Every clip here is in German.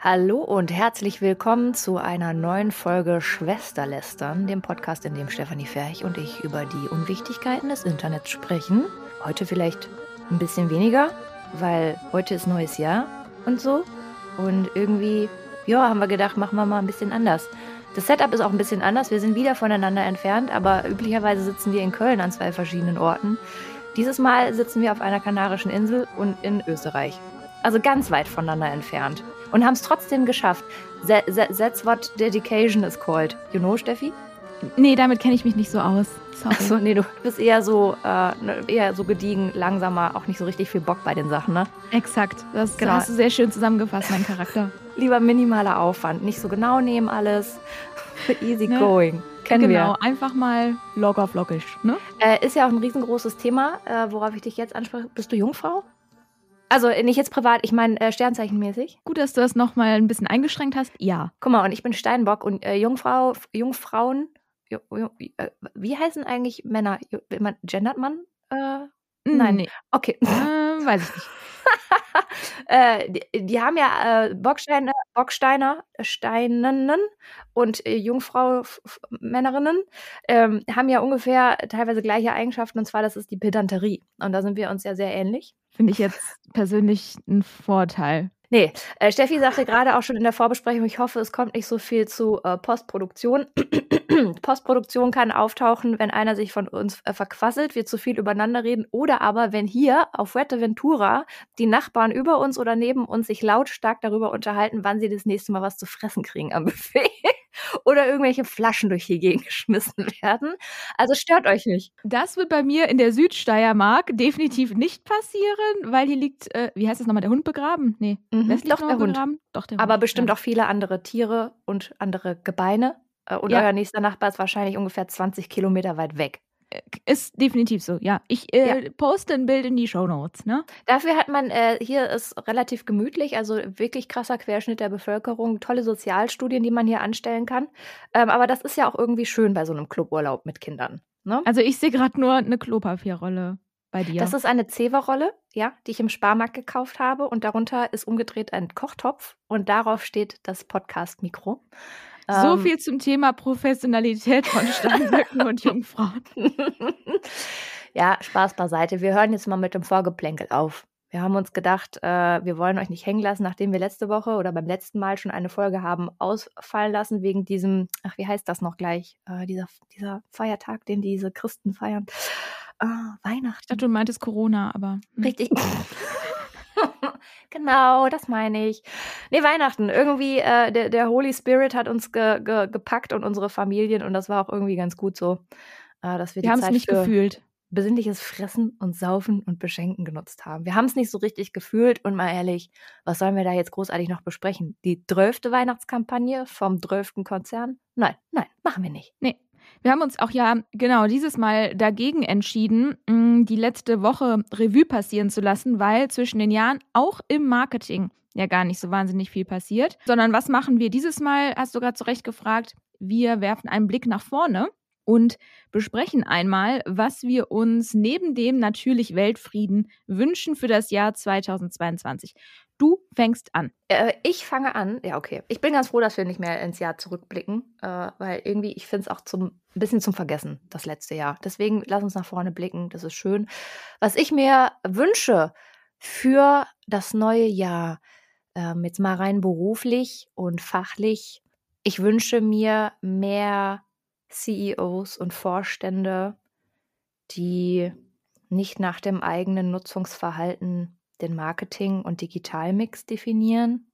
Hallo und herzlich willkommen zu einer neuen Folge Schwesterlästern, dem Podcast, in dem Stefanie Ferch und ich über die Unwichtigkeiten des Internets sprechen. Heute vielleicht ein bisschen weniger, weil heute ist neues Jahr und so. Und irgendwie, ja, haben wir gedacht, machen wir mal ein bisschen anders. Das Setup ist auch ein bisschen anders. Wir sind wieder voneinander entfernt, aber üblicherweise sitzen wir in Köln an zwei verschiedenen Orten. Dieses Mal sitzen wir auf einer kanarischen Insel und in Österreich. Also ganz weit voneinander entfernt. Und haben es trotzdem geschafft. That, that's what dedication is called. You know, Steffi? Nee, damit kenne ich mich nicht so aus. Sorry. Achso, nee, du bist eher so, äh, ne, eher so gediegen, langsamer, auch nicht so richtig viel Bock bei den Sachen, ne? Exakt. Das genau. hast du sehr schön zusammengefasst, mein Charakter. Lieber minimaler Aufwand, nicht so genau nehmen alles. Easy ne? going. Kennen genau, wir. einfach mal locker flockig, ne? Äh, ist ja auch ein riesengroßes Thema, äh, worauf ich dich jetzt anspreche. Bist du Jungfrau? Also nicht jetzt privat, ich meine äh, sternzeichenmäßig. Gut, dass du das nochmal ein bisschen eingeschränkt hast. Ja. Guck mal, und ich bin Steinbock und äh, Jungfrau, Jungfrauen, äh, wie heißen eigentlich Männer? Gendert man? Äh, nein. Nee. Okay. Äh, weiß ich nicht. äh, die, die, haben ja äh, Bocksteine, Bocksteiner, Steinenen und äh, Jungfrau Männerinnen ähm, haben ja ungefähr teilweise gleiche Eigenschaften und zwar das ist die Pedanterie und da sind wir uns ja sehr ähnlich. Finde ich jetzt persönlich ein Vorteil. Nee, äh, Steffi sagte gerade auch schon in der Vorbesprechung, ich hoffe, es kommt nicht so viel zu äh, Postproduktion. Postproduktion kann auftauchen, wenn einer sich von uns äh, verquasselt, wir zu viel übereinander reden oder aber wenn hier auf Fuerteventura die Nachbarn über uns oder neben uns sich lautstark darüber unterhalten, wann sie das nächste Mal was zu fressen kriegen am Buffet oder irgendwelche Flaschen durch die Gegend geschmissen werden. Also stört euch nicht. Das wird bei mir in der Südsteiermark definitiv nicht passieren, weil hier liegt, äh, wie heißt das nochmal, der Hund begraben? Nee, mhm, doch, der Hund. doch der Hund. Aber bestimmt ja. auch viele andere Tiere und andere Gebeine. Äh, und ja. euer nächster Nachbar ist wahrscheinlich ungefähr 20 Kilometer weit weg. Ist definitiv so, ja. Ich äh, ja. poste ein Bild in die Show Notes, ne? Dafür hat man, äh, hier ist relativ gemütlich, also wirklich krasser Querschnitt der Bevölkerung, tolle Sozialstudien, die man hier anstellen kann. Ähm, aber das ist ja auch irgendwie schön bei so einem Cluburlaub mit Kindern. Ne? Also ich sehe gerade nur eine Klopapierrolle bei dir. Das ist eine Zewa-Rolle, ja, die ich im Sparmarkt gekauft habe und darunter ist umgedreht ein Kochtopf und darauf steht das Podcast-Mikro. So ähm, viel zum Thema Professionalität von Steinböcken und Jungfrauen. ja, Spaß beiseite. Wir hören jetzt mal mit dem Vorgeplänkel auf. Wir haben uns gedacht, äh, wir wollen euch nicht hängen lassen, nachdem wir letzte Woche oder beim letzten Mal schon eine Folge haben ausfallen lassen, wegen diesem, ach, wie heißt das noch gleich? Äh, dieser, dieser Feiertag, den diese Christen feiern. Äh, Weihnachten. Ich dachte, du meintest Corona, aber. Hm. Richtig. genau, das meine ich. Nee, Weihnachten. Irgendwie, äh, der, der Holy Spirit hat uns ge, ge, gepackt und unsere Familien und das war auch irgendwie ganz gut so. Äh, dass wir wir haben es nicht gefühlt. Besinnliches Fressen und Saufen und Beschenken genutzt haben. Wir haben es nicht so richtig gefühlt und mal ehrlich, was sollen wir da jetzt großartig noch besprechen? Die drölfte Weihnachtskampagne vom drölften Konzern? Nein, nein, machen wir nicht. Nee, wir haben uns auch ja genau dieses Mal dagegen entschieden, mm, die letzte Woche Revue passieren zu lassen, weil zwischen den Jahren auch im Marketing ja gar nicht so wahnsinnig viel passiert. Sondern was machen wir dieses Mal, hast du gerade zu Recht gefragt, wir werfen einen Blick nach vorne und besprechen einmal, was wir uns neben dem natürlich Weltfrieden wünschen für das Jahr 2022. Du fängst an. Äh, ich fange an. Ja, okay. Ich bin ganz froh, dass wir nicht mehr ins Jahr zurückblicken, äh, weil irgendwie, ich finde es auch zum, ein bisschen zum Vergessen, das letzte Jahr. Deswegen lass uns nach vorne blicken. Das ist schön. Was ich mir wünsche für das neue Jahr, äh, jetzt mal rein beruflich und fachlich, ich wünsche mir mehr CEOs und Vorstände, die nicht nach dem eigenen Nutzungsverhalten den Marketing- und Digitalmix definieren.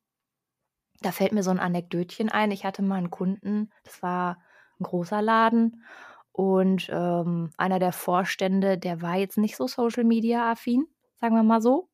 Da fällt mir so ein Anekdötchen ein. Ich hatte mal einen Kunden, das war ein großer Laden und ähm, einer der Vorstände, der war jetzt nicht so Social Media affin, sagen wir mal so.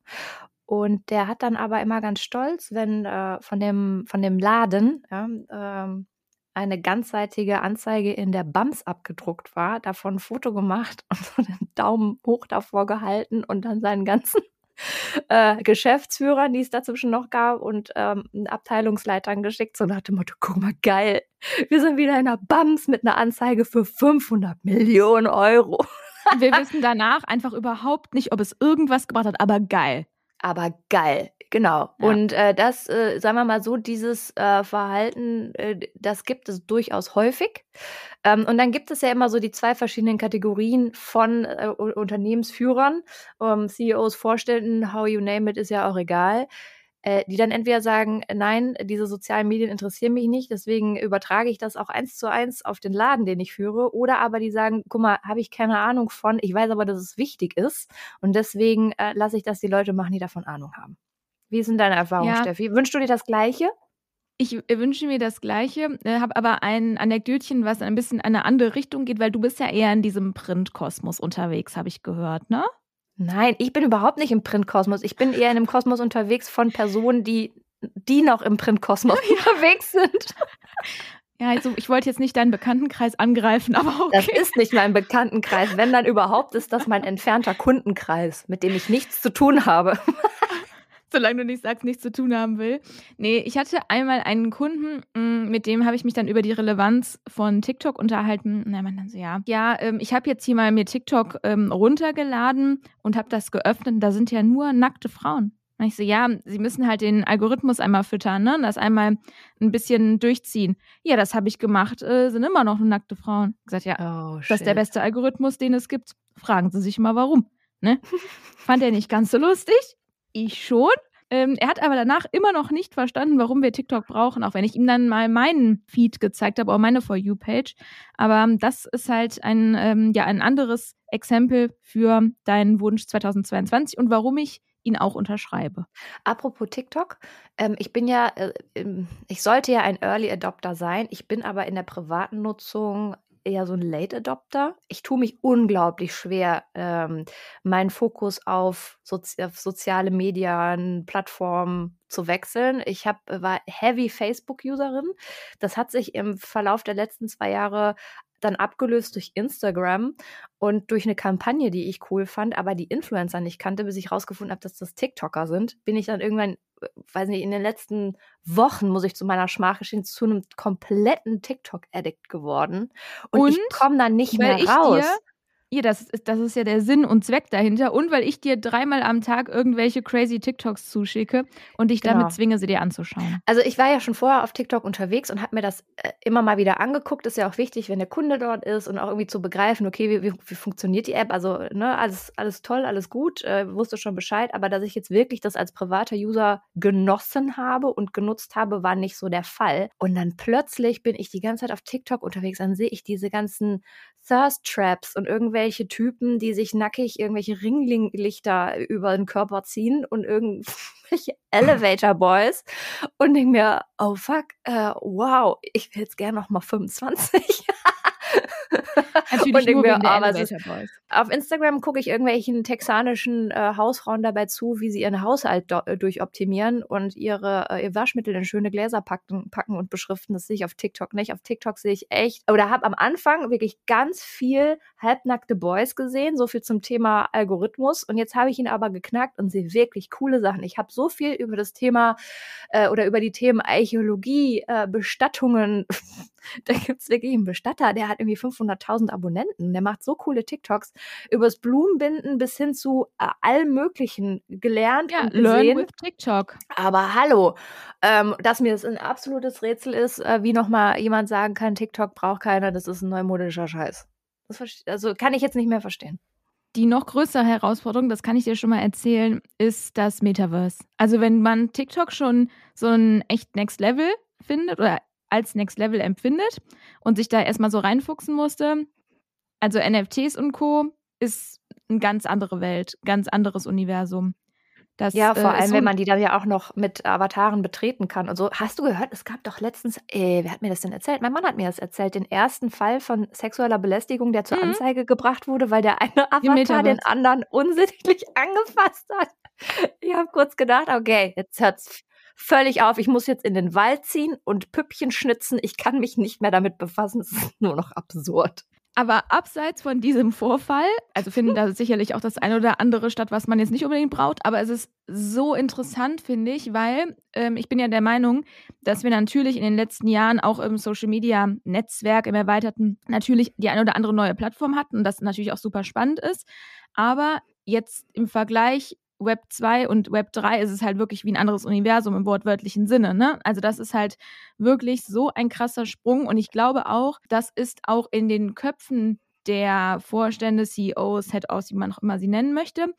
Und der hat dann aber immer ganz stolz, wenn äh, von, dem, von dem Laden ja, ähm, eine ganzseitige Anzeige in der BAMS abgedruckt war, davon ein Foto gemacht und so den Daumen hoch davor gehalten und dann seinen ganzen äh, Geschäftsführern, die es dazwischen noch gab, und ähm, Abteilungsleitern geschickt, so nach dem Motto, guck mal, geil, wir sind wieder in der BAMS mit einer Anzeige für 500 Millionen Euro. wir wissen danach einfach überhaupt nicht, ob es irgendwas gebracht hat, aber geil. Aber geil. Genau. Ja. Und äh, das, äh, sagen wir mal so, dieses äh, Verhalten, äh, das gibt es durchaus häufig. Ähm, und dann gibt es ja immer so die zwei verschiedenen Kategorien von äh, Unternehmensführern, ähm, CEOs, Vorständen, how you name it, ist ja auch egal äh, die dann entweder sagen, nein, diese sozialen Medien interessieren mich nicht, deswegen übertrage ich das auch eins zu eins auf den Laden, den ich führe, oder aber die sagen, guck mal, habe ich keine Ahnung von, ich weiß aber, dass es wichtig ist und deswegen äh, lasse ich das die Leute machen, die davon Ahnung haben. Wie sind deine Erfahrungen, ja. Steffi? Wünschst du dir das Gleiche? Ich äh, wünsche mir das Gleiche, äh, habe aber ein Anekdötchen, was ein bisschen in eine andere Richtung geht, weil du bist ja eher in diesem Printkosmos unterwegs, habe ich gehört, ne? Nein, ich bin überhaupt nicht im Printkosmos. Ich bin eher in einem Kosmos unterwegs von Personen, die, die noch im Printkosmos unterwegs sind. Ja, also ich wollte jetzt nicht deinen Bekanntenkreis angreifen, aber okay. Das ist nicht mein Bekanntenkreis. Wenn dann überhaupt, ist das mein entfernter Kundenkreis, mit dem ich nichts zu tun habe. Solange du nicht sagst, nichts zu tun haben will. Nee, ich hatte einmal einen Kunden, mm, mit dem habe ich mich dann über die Relevanz von TikTok unterhalten. Na, man dann so, ja. Ja, ähm, ich habe jetzt hier mal mir TikTok ähm, runtergeladen und habe das geöffnet. Da sind ja nur nackte Frauen. Und ich so, ja, sie müssen halt den Algorithmus einmal füttern, ne? Das einmal ein bisschen durchziehen. Ja, das habe ich gemacht, äh, sind immer noch nackte Frauen. Ich gesagt, ja, oh, das ist der beste Algorithmus, den es gibt. Fragen Sie sich mal warum. Ne? Fand er nicht ganz so lustig ich schon. Ähm, er hat aber danach immer noch nicht verstanden, warum wir TikTok brauchen, auch wenn ich ihm dann mal meinen Feed gezeigt habe, auch meine For You-Page. Aber das ist halt ein, ähm, ja, ein anderes Exempel für deinen Wunsch 2022 und warum ich ihn auch unterschreibe. Apropos TikTok, ähm, ich bin ja, äh, ich sollte ja ein Early Adopter sein. Ich bin aber in der privaten Nutzung eher so ein Late Adopter. Ich tue mich unglaublich schwer, ähm, meinen Fokus auf, Sozi auf soziale Medien, Plattformen zu wechseln. Ich hab, war heavy Facebook-Userin. Das hat sich im Verlauf der letzten zwei Jahre dann abgelöst durch Instagram und durch eine Kampagne, die ich cool fand, aber die Influencer nicht kannte, bis ich rausgefunden habe, dass das TikToker sind, bin ich dann irgendwann, äh, weiß nicht, in den letzten Wochen, muss ich zu meiner Schmach gestehen, zu einem kompletten TikTok-Addict geworden. Und, und ich komme dann nicht mehr raus. Dir ja, das ist, das ist ja der Sinn und Zweck dahinter. Und weil ich dir dreimal am Tag irgendwelche crazy TikToks zuschicke und dich genau. damit zwinge, sie dir anzuschauen. Also ich war ja schon vorher auf TikTok unterwegs und habe mir das äh, immer mal wieder angeguckt. Ist ja auch wichtig, wenn der Kunde dort ist und auch irgendwie zu begreifen, okay, wie, wie, wie funktioniert die App? Also, ne, alles, alles toll, alles gut, äh, wusste schon Bescheid. Aber dass ich jetzt wirklich das als privater User genossen habe und genutzt habe, war nicht so der Fall. Und dann plötzlich bin ich die ganze Zeit auf TikTok unterwegs, dann sehe ich diese ganzen Thirst Traps und irgendwelche Typen, die sich nackig irgendwelche Ringlichter über den Körper ziehen und irgendwelche Elevator Boys und denke mir, oh fuck, uh, wow, ich will jetzt gerne noch mal 25. Natürlich nur mir, oh, ist, Auf Instagram gucke ich irgendwelchen texanischen äh, Hausfrauen dabei zu, wie sie ihren Haushalt äh, durchoptimieren und ihre äh, ihr Waschmittel in schöne Gläser packen, packen und beschriften. Das sehe ich auf TikTok nicht. Auf TikTok sehe ich echt oder habe am Anfang wirklich ganz viel halbnackte Boys gesehen. So viel zum Thema Algorithmus. Und jetzt habe ich ihn aber geknackt und sehe wirklich coole Sachen. Ich habe so viel über das Thema äh, oder über die Themen Archäologie, äh, Bestattungen. da gibt es wirklich einen Bestatter, der hat irgendwie 500.000 Abonnenten. Der macht so coole TikToks übers Blumenbinden bis hin zu äh, allem Möglichen gelernt ja, und gesehen. Learn with TikTok. Aber hallo, ähm, dass mir das ein absolutes Rätsel ist, äh, wie nochmal jemand sagen kann, TikTok braucht keiner, das ist ein neumodischer Scheiß. Das also kann ich jetzt nicht mehr verstehen. Die noch größere Herausforderung, das kann ich dir schon mal erzählen, ist das Metaverse. Also wenn man TikTok schon so ein echt Next Level findet oder als Next Level empfindet und sich da erstmal so reinfuchsen musste, also NFTs und Co. ist eine ganz andere Welt, ganz anderes Universum. Das, ja, vor äh, allem, so wenn man die dann ja auch noch mit Avataren betreten kann und so. Hast du gehört, es gab doch letztens, äh, wer hat mir das denn erzählt? Mein Mann hat mir das erzählt, den ersten Fall von sexueller Belästigung, der zur mhm. Anzeige gebracht wurde, weil der eine Avatar den anderen unsittlich angefasst hat. Ich habe kurz gedacht, okay, jetzt hört's völlig auf, ich muss jetzt in den Wald ziehen und Püppchen schnitzen, ich kann mich nicht mehr damit befassen, es ist nur noch absurd. Aber abseits von diesem Vorfall, also finden da sicherlich auch das eine oder andere statt, was man jetzt nicht unbedingt braucht, aber es ist so interessant, finde ich, weil ähm, ich bin ja der Meinung, dass wir natürlich in den letzten Jahren auch im Social Media Netzwerk, im Erweiterten, natürlich die eine oder andere neue Plattform hatten und das natürlich auch super spannend ist. Aber jetzt im Vergleich Web 2 und Web 3 ist es halt wirklich wie ein anderes Universum im wortwörtlichen Sinne. Ne? Also das ist halt wirklich so ein krasser Sprung. Und ich glaube auch, das ist auch in den Köpfen der Vorstände, CEOs, Head-Offs, wie man auch immer sie nennen möchte.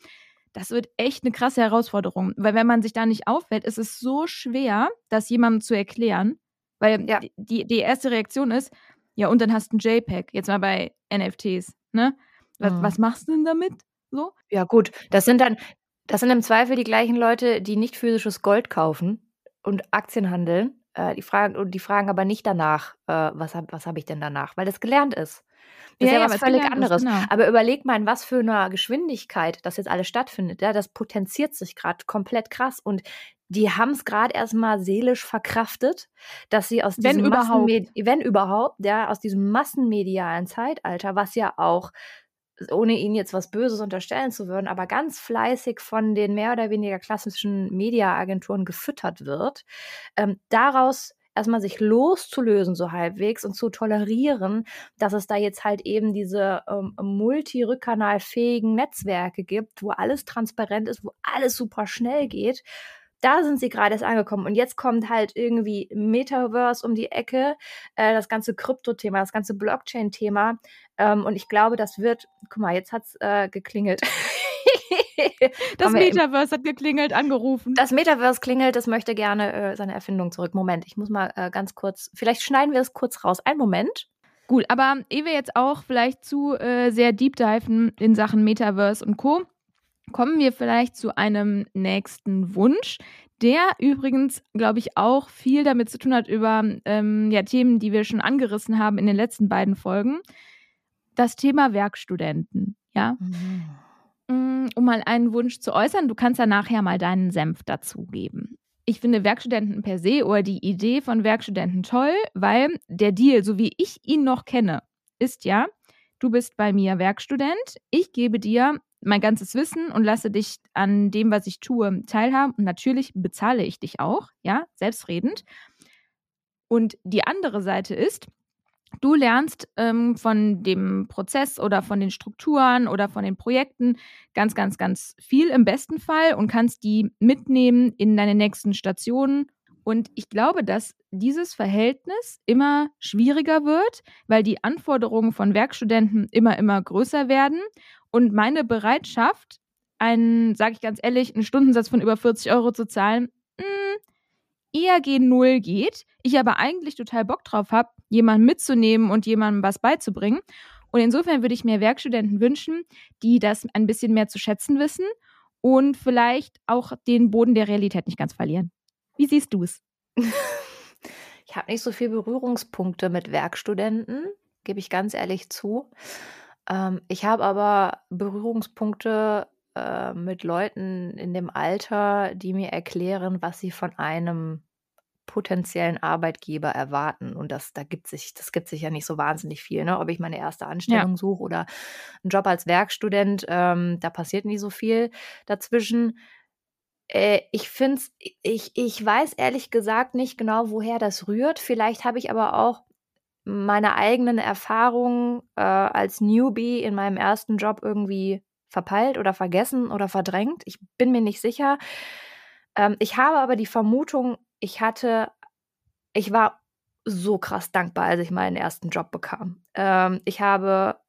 Das wird echt eine krasse Herausforderung, weil wenn man sich da nicht auffällt, ist es so schwer, das jemandem zu erklären, weil ja. die, die erste Reaktion ist, ja, und dann hast du ein JPEG, jetzt mal bei NFTs, ne? Was, mhm. was machst du denn damit? So? Ja, gut. Das sind dann, das sind im Zweifel die gleichen Leute, die nicht physisches Gold kaufen und Aktien handeln. Äh, die fragen, und die fragen aber nicht danach, äh, was habe was hab ich denn danach, weil das gelernt ist. Das ja, ist ja, was völlig anderes. Ist, genau. Aber überleg mal, in was für einer Geschwindigkeit das jetzt alles stattfindet. Ja, das potenziert sich gerade komplett krass. Und die haben es gerade erstmal seelisch verkraftet, dass sie aus wenn diesem überhaupt. wenn überhaupt, ja, aus diesem massenmedialen Zeitalter, was ja auch ohne ihnen jetzt was Böses unterstellen zu würden, aber ganz fleißig von den mehr oder weniger klassischen Mediaagenturen gefüttert wird, ähm, daraus erstmal sich loszulösen, so halbwegs und zu tolerieren, dass es da jetzt halt eben diese ähm, multi-rückkanalfähigen Netzwerke gibt, wo alles transparent ist, wo alles super schnell geht. Da sind sie gerade erst angekommen. Und jetzt kommt halt irgendwie Metaverse um die Ecke, äh, das ganze Krypto-Thema, das ganze Blockchain-Thema. Ähm, und ich glaube, das wird, guck mal, jetzt hat's äh, geklingelt. das Metaverse hat geklingelt, angerufen. Das Metaverse klingelt, das möchte gerne äh, seine Erfindung zurück. Moment, ich muss mal äh, ganz kurz, vielleicht schneiden wir es kurz raus. Ein Moment. Gut, aber ehe wir jetzt auch vielleicht zu äh, sehr deep diven in Sachen Metaverse und Co., kommen wir vielleicht zu einem nächsten Wunsch, der übrigens, glaube ich, auch viel damit zu tun hat über ähm, ja, Themen, die wir schon angerissen haben in den letzten beiden Folgen. Das Thema Werkstudenten. Ja. Mhm. Mm, um mal einen Wunsch zu äußern, du kannst ja nachher mal deinen Senf dazugeben. Ich finde Werkstudenten per se oder die Idee von Werkstudenten toll, weil der Deal, so wie ich ihn noch kenne, ist ja, du bist bei mir Werkstudent, ich gebe dir mein ganzes Wissen und lasse dich an dem, was ich tue, teilhaben. Und natürlich bezahle ich dich auch, ja, selbstredend. Und die andere Seite ist, Du lernst ähm, von dem Prozess oder von den Strukturen oder von den Projekten ganz, ganz, ganz viel im besten Fall und kannst die mitnehmen in deine nächsten Stationen. Und ich glaube, dass dieses Verhältnis immer schwieriger wird, weil die Anforderungen von Werkstudenten immer, immer größer werden. Und meine Bereitschaft, einen, sage ich ganz ehrlich, einen Stundensatz von über 40 Euro zu zahlen, mh, hm, eher G0 geht. Ich aber eigentlich total Bock drauf habe, jemanden mitzunehmen und jemandem was beizubringen. Und insofern würde ich mir Werkstudenten wünschen, die das ein bisschen mehr zu schätzen wissen und vielleicht auch den Boden der Realität nicht ganz verlieren. Wie siehst du es? Ich habe nicht so viele Berührungspunkte mit Werkstudenten, gebe ich ganz ehrlich zu. Ähm, ich habe aber Berührungspunkte äh, mit Leuten in dem Alter, die mir erklären, was sie von einem potenziellen Arbeitgeber erwarten. Und das, da gibt sich, das gibt sich ja nicht so wahnsinnig viel, ne? Ob ich meine erste Anstellung ja. suche oder einen Job als Werkstudent, ähm, da passiert nie so viel dazwischen. Äh, ich finde ich, ich weiß ehrlich gesagt nicht genau, woher das rührt. Vielleicht habe ich aber auch meine eigenen Erfahrungen äh, als Newbie in meinem ersten Job irgendwie verpeilt oder vergessen oder verdrängt. Ich bin mir nicht sicher. Ähm, ich habe aber die Vermutung, ich hatte, ich war so krass dankbar, als ich meinen ersten Job bekam. Ähm, ich habe,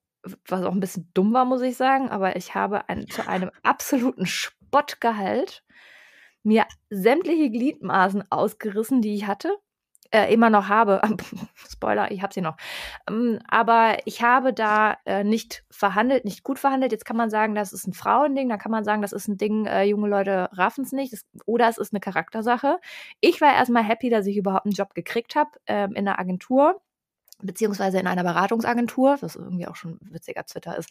was auch ein bisschen dumm war, muss ich sagen, aber ich habe ein, zu einem absoluten Spottgehalt mir sämtliche Gliedmaßen ausgerissen, die ich hatte äh, immer noch habe. Spoiler, ich habe sie noch. Ähm, aber ich habe da äh, nicht verhandelt, nicht gut verhandelt. Jetzt kann man sagen, das ist ein Frauending, dann kann man sagen, das ist ein Ding, äh, junge Leute raffen es nicht. Das, oder es ist eine Charaktersache. Ich war erstmal happy, dass ich überhaupt einen Job gekriegt habe ähm, in einer Agentur beziehungsweise in einer Beratungsagentur, was irgendwie auch schon witziger Twitter ist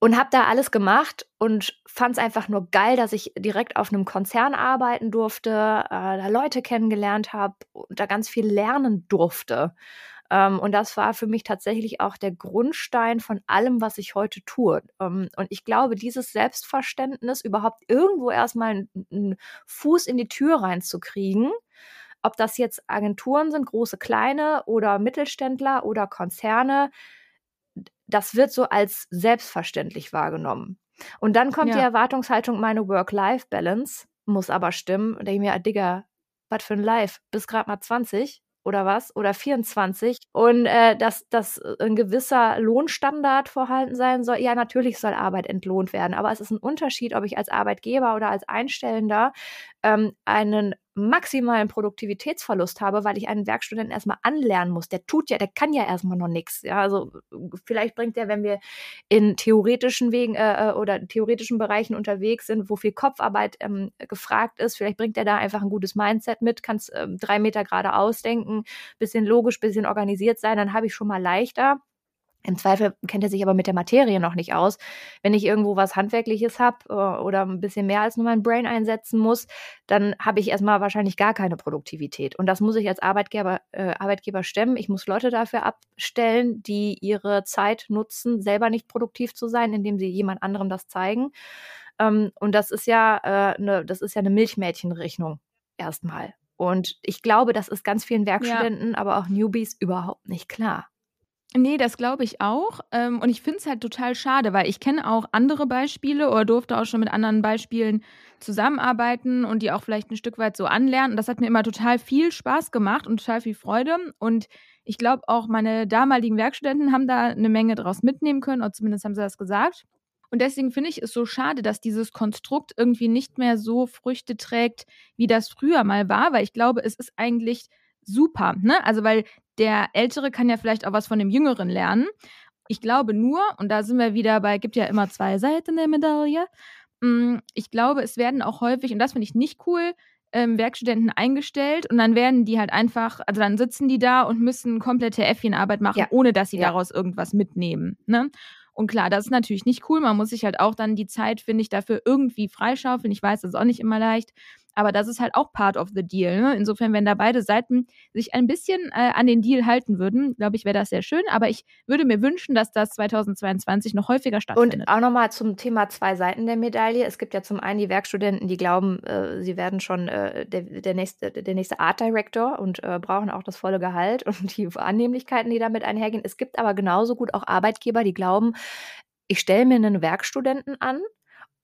und habe da alles gemacht und fand es einfach nur geil, dass ich direkt auf einem Konzern arbeiten durfte, äh, da Leute kennengelernt habe und da ganz viel lernen durfte. Ähm, und das war für mich tatsächlich auch der Grundstein von allem, was ich heute tue. Ähm, und ich glaube, dieses Selbstverständnis, überhaupt irgendwo erstmal einen Fuß in die Tür reinzukriegen, ob das jetzt Agenturen sind, große, kleine oder Mittelständler oder Konzerne, das wird so als selbstverständlich wahrgenommen. Und dann kommt ja. die Erwartungshaltung, meine Work-Life-Balance muss aber stimmen. Und denke ich mir, Digga, was für ein Life? Bis gerade mal 20 oder was? Oder 24. Und äh, dass, dass ein gewisser Lohnstandard vorhanden sein soll. Ja, natürlich soll Arbeit entlohnt werden. Aber es ist ein Unterschied, ob ich als Arbeitgeber oder als Einstellender ähm, einen maximalen Produktivitätsverlust habe, weil ich einen Werkstudenten erstmal anlernen muss. Der tut ja, der kann ja erstmal noch nichts. Ja, also vielleicht bringt der, wenn wir in theoretischen Wegen äh, äh, oder theoretischen Bereichen unterwegs sind, wo viel Kopfarbeit ähm, gefragt ist, vielleicht bringt er da einfach ein gutes Mindset mit, kann es ähm, drei Meter gerade ausdenken, bisschen logisch, bisschen organisiert sein, dann habe ich schon mal leichter. Im Zweifel kennt er sich aber mit der Materie noch nicht aus. Wenn ich irgendwo was Handwerkliches habe äh, oder ein bisschen mehr als nur mein Brain einsetzen muss, dann habe ich erstmal wahrscheinlich gar keine Produktivität. Und das muss ich als Arbeitgeber, äh, Arbeitgeber stemmen. Ich muss Leute dafür abstellen, die ihre Zeit nutzen, selber nicht produktiv zu sein, indem sie jemand anderem das zeigen. Ähm, und das ist ja äh, ne, das ist ja eine Milchmädchenrechnung erstmal. Und ich glaube, das ist ganz vielen Werkstudenten, ja. aber auch Newbies überhaupt nicht klar. Nee, das glaube ich auch. Ähm, und ich finde es halt total schade, weil ich kenne auch andere Beispiele oder durfte auch schon mit anderen Beispielen zusammenarbeiten und die auch vielleicht ein Stück weit so anlernen. Und das hat mir immer total viel Spaß gemacht und total viel Freude. Und ich glaube auch meine damaligen Werkstudenten haben da eine Menge draus mitnehmen können, oder zumindest haben sie das gesagt. Und deswegen finde ich es so schade, dass dieses Konstrukt irgendwie nicht mehr so Früchte trägt, wie das früher mal war, weil ich glaube, es ist eigentlich super, ne? Also weil der Ältere kann ja vielleicht auch was von dem Jüngeren lernen. Ich glaube nur, und da sind wir wieder bei, gibt ja immer zwei Seiten der Medaille. Mm, ich glaube, es werden auch häufig, und das finde ich nicht cool, ähm, Werkstudenten eingestellt und dann werden die halt einfach, also dann sitzen die da und müssen komplette Äffchenarbeit machen, ja. ohne dass sie ja. daraus irgendwas mitnehmen. Ne? Und klar, das ist natürlich nicht cool. Man muss sich halt auch dann die Zeit, finde ich, dafür irgendwie freischaufeln. Ich weiß, das ist auch nicht immer leicht. Aber das ist halt auch part of the deal. Ne? Insofern, wenn da beide Seiten sich ein bisschen äh, an den Deal halten würden, glaube ich, wäre das sehr schön. Aber ich würde mir wünschen, dass das 2022 noch häufiger stattfindet. Und auch nochmal zum Thema zwei Seiten der Medaille. Es gibt ja zum einen die Werkstudenten, die glauben, äh, sie werden schon äh, der, der, nächste, der nächste Art Director und äh, brauchen auch das volle Gehalt und die Annehmlichkeiten, die damit einhergehen. Es gibt aber genauso gut auch Arbeitgeber, die glauben, ich stelle mir einen Werkstudenten an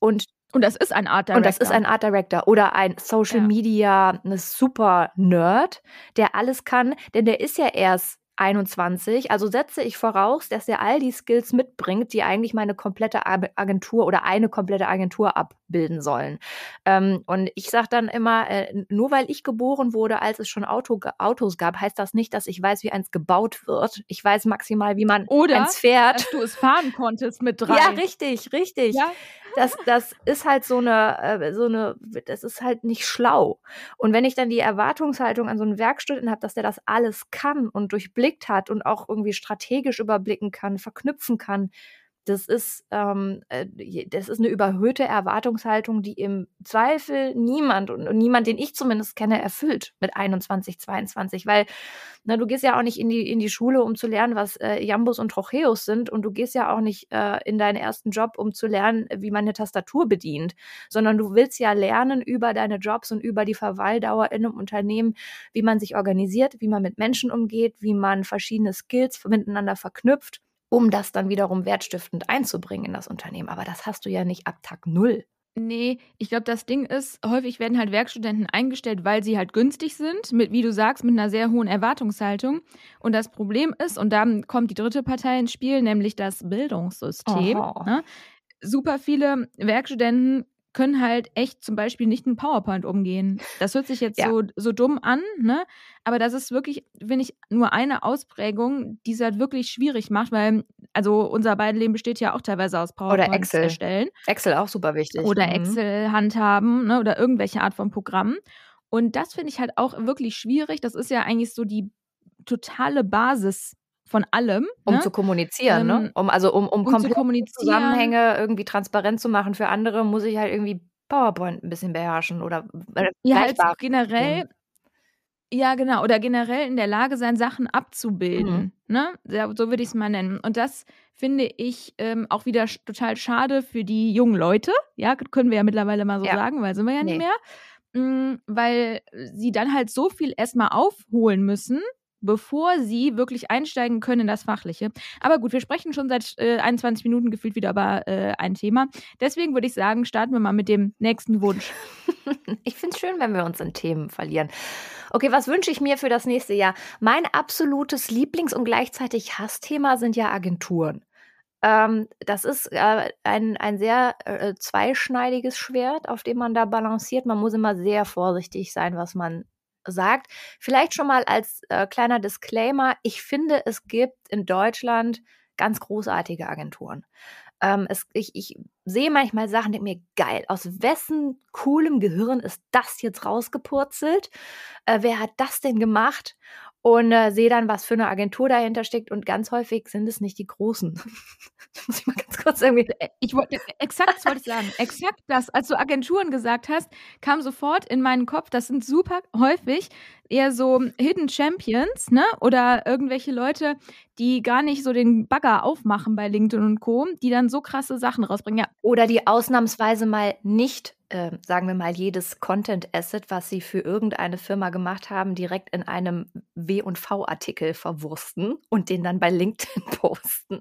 und und das ist ein Art Director. Und das ist ein Art Director oder ein Social ja. Media eine Super Nerd, der alles kann, denn der ist ja erst 21. Also setze ich voraus, dass er all die Skills mitbringt, die eigentlich meine komplette Agentur oder eine komplette Agentur abbilden sollen. Ähm, und ich sage dann immer, äh, nur weil ich geboren wurde, als es schon Auto, Autos gab, heißt das nicht, dass ich weiß, wie eins gebaut wird. Ich weiß maximal, wie man oder, eins fährt. Dass du es fahren konntest mit drei. Ja, richtig, richtig. Ja? Das, das ist halt so eine, äh, so eine, das ist halt nicht schlau. Und wenn ich dann die Erwartungshaltung an so einen Werkstudenten habe, dass der das alles kann und durchblickt, hat und auch irgendwie strategisch überblicken kann, verknüpfen kann, das ist, ähm, äh, das ist eine überhöhte Erwartungshaltung, die im Zweifel niemand und, niemand, den ich zumindest kenne, erfüllt mit 21, 22. Weil na, du gehst ja auch nicht in die, in die Schule, um zu lernen, was äh, Jambus und Trocheus sind. Und du gehst ja auch nicht äh, in deinen ersten Job, um zu lernen, wie man eine Tastatur bedient. Sondern du willst ja lernen über deine Jobs und über die Verweildauer in einem Unternehmen, wie man sich organisiert, wie man mit Menschen umgeht, wie man verschiedene Skills miteinander verknüpft um das dann wiederum wertstiftend einzubringen in das Unternehmen. Aber das hast du ja nicht ab Tag Null. Nee, ich glaube, das Ding ist, häufig werden halt Werkstudenten eingestellt, weil sie halt günstig sind, mit, wie du sagst, mit einer sehr hohen Erwartungshaltung. Und das Problem ist, und da kommt die dritte Partei ins Spiel, nämlich das Bildungssystem. Ne? Super viele Werkstudenten können halt echt zum Beispiel nicht mit PowerPoint umgehen. Das hört sich jetzt ja. so, so dumm an, ne? Aber das ist wirklich, finde ich, nur eine Ausprägung, die es halt wirklich schwierig macht, weil, also unser beiden Leben besteht ja auch teilweise aus PowerPoint oder Excel. erstellen. Excel auch super wichtig. Oder mhm. Excel handhaben, ne? Oder irgendwelche Art von Programm. Und das finde ich halt auch wirklich schwierig. Das ist ja eigentlich so die totale Basis von allem. Um ne? zu kommunizieren, ne? ähm, ne? Um, also um, um, um komplizierte Zusammenhänge irgendwie transparent zu machen für andere, muss ich halt irgendwie PowerPoint ein bisschen beherrschen oder äh, ja, halt generell. Ja, genau. Oder generell in der Lage sein, Sachen abzubilden. Mhm. Ne? So würde ich es mal nennen. Und das finde ich ähm, auch wieder total schade für die jungen Leute. Ja, können wir ja mittlerweile mal so ja. sagen, weil sind wir ja nee. nicht mehr. Mhm, weil sie dann halt so viel erstmal aufholen müssen, bevor sie wirklich einsteigen können in das Fachliche. Aber gut, wir sprechen schon seit äh, 21 Minuten gefühlt wieder über äh, ein Thema. Deswegen würde ich sagen, starten wir mal mit dem nächsten Wunsch. ich finde es schön, wenn wir uns in Themen verlieren. Okay, was wünsche ich mir für das nächste Jahr? Mein absolutes Lieblings- und gleichzeitig Hassthema sind ja Agenturen. Ähm, das ist äh, ein, ein sehr äh, zweischneidiges Schwert, auf dem man da balanciert. Man muss immer sehr vorsichtig sein, was man sagt. Vielleicht schon mal als äh, kleiner Disclaimer, ich finde, es gibt in Deutschland ganz großartige Agenturen. Ähm, es, ich, ich sehe manchmal Sachen, denke mir, geil, aus wessen coolem Gehirn ist das jetzt rausgepurzelt? Äh, wer hat das denn gemacht? Und äh, sehe dann, was für eine Agentur dahinter steckt. Und ganz häufig sind es nicht die Großen. muss ich mal ganz kurz irgendwie. Äh, ich wollte, exakt das wollte ich sagen. Exakt das. Als du Agenturen gesagt hast, kam sofort in meinen Kopf, das sind super häufig eher so Hidden Champions, ne? Oder irgendwelche Leute, die gar nicht so den Bagger aufmachen bei LinkedIn und Co., die dann so krasse Sachen rausbringen. Ja. Oder die ausnahmsweise mal nicht äh, sagen wir mal, jedes Content-Asset, was sie für irgendeine Firma gemacht haben, direkt in einem W&V-Artikel verwursten und den dann bei LinkedIn posten.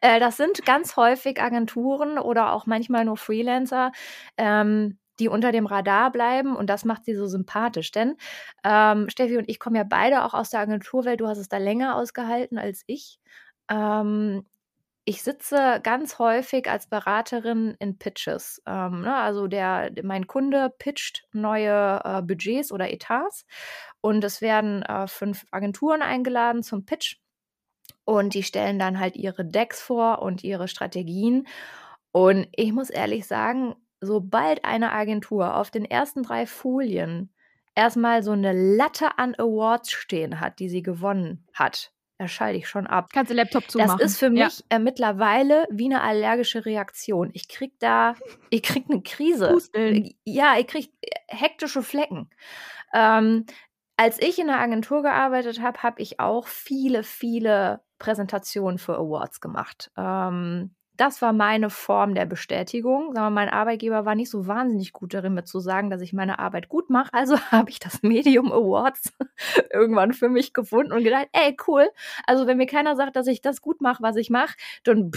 äh, das sind ganz häufig Agenturen oder auch manchmal nur Freelancer, ähm, die unter dem Radar bleiben und das macht sie so sympathisch. Denn ähm, Steffi und ich kommen ja beide auch aus der Agenturwelt. Du hast es da länger ausgehalten als ich. Ähm, ich sitze ganz häufig als Beraterin in Pitches. Ähm, ne, also der, mein Kunde pitcht neue äh, Budgets oder Etats und es werden äh, fünf Agenturen eingeladen zum Pitch und die stellen dann halt ihre Decks vor und ihre Strategien. Und ich muss ehrlich sagen, sobald eine Agentur auf den ersten drei Folien erstmal so eine Latte an Awards stehen hat, die sie gewonnen hat, da schalte ich schon ab. Kannst du Laptop zumachen. Das ist für mich ja. äh, mittlerweile wie eine allergische Reaktion. Ich krieg da, ich krieg eine Krise. Pusteln. Ja, ich krieg äh, hektische Flecken. Ähm, als ich in der Agentur gearbeitet habe, habe ich auch viele, viele Präsentationen für Awards gemacht. Ähm, das war meine Form der Bestätigung. Wir, mein Arbeitgeber war nicht so wahnsinnig gut darin, mir zu sagen, dass ich meine Arbeit gut mache. Also habe ich das Medium Awards irgendwann für mich gefunden und gedacht, ey, cool. Also wenn mir keiner sagt, dass ich das gut mache, was ich mache, dann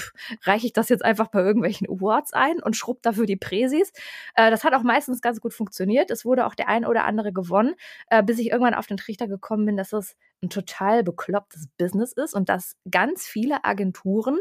reiche ich das jetzt einfach bei irgendwelchen Awards ein und schrubb dafür die Präsis. Äh, das hat auch meistens ganz gut funktioniert. Es wurde auch der ein oder andere gewonnen, äh, bis ich irgendwann auf den Trichter gekommen bin, dass es ein total beklopptes Business ist und dass ganz viele Agenturen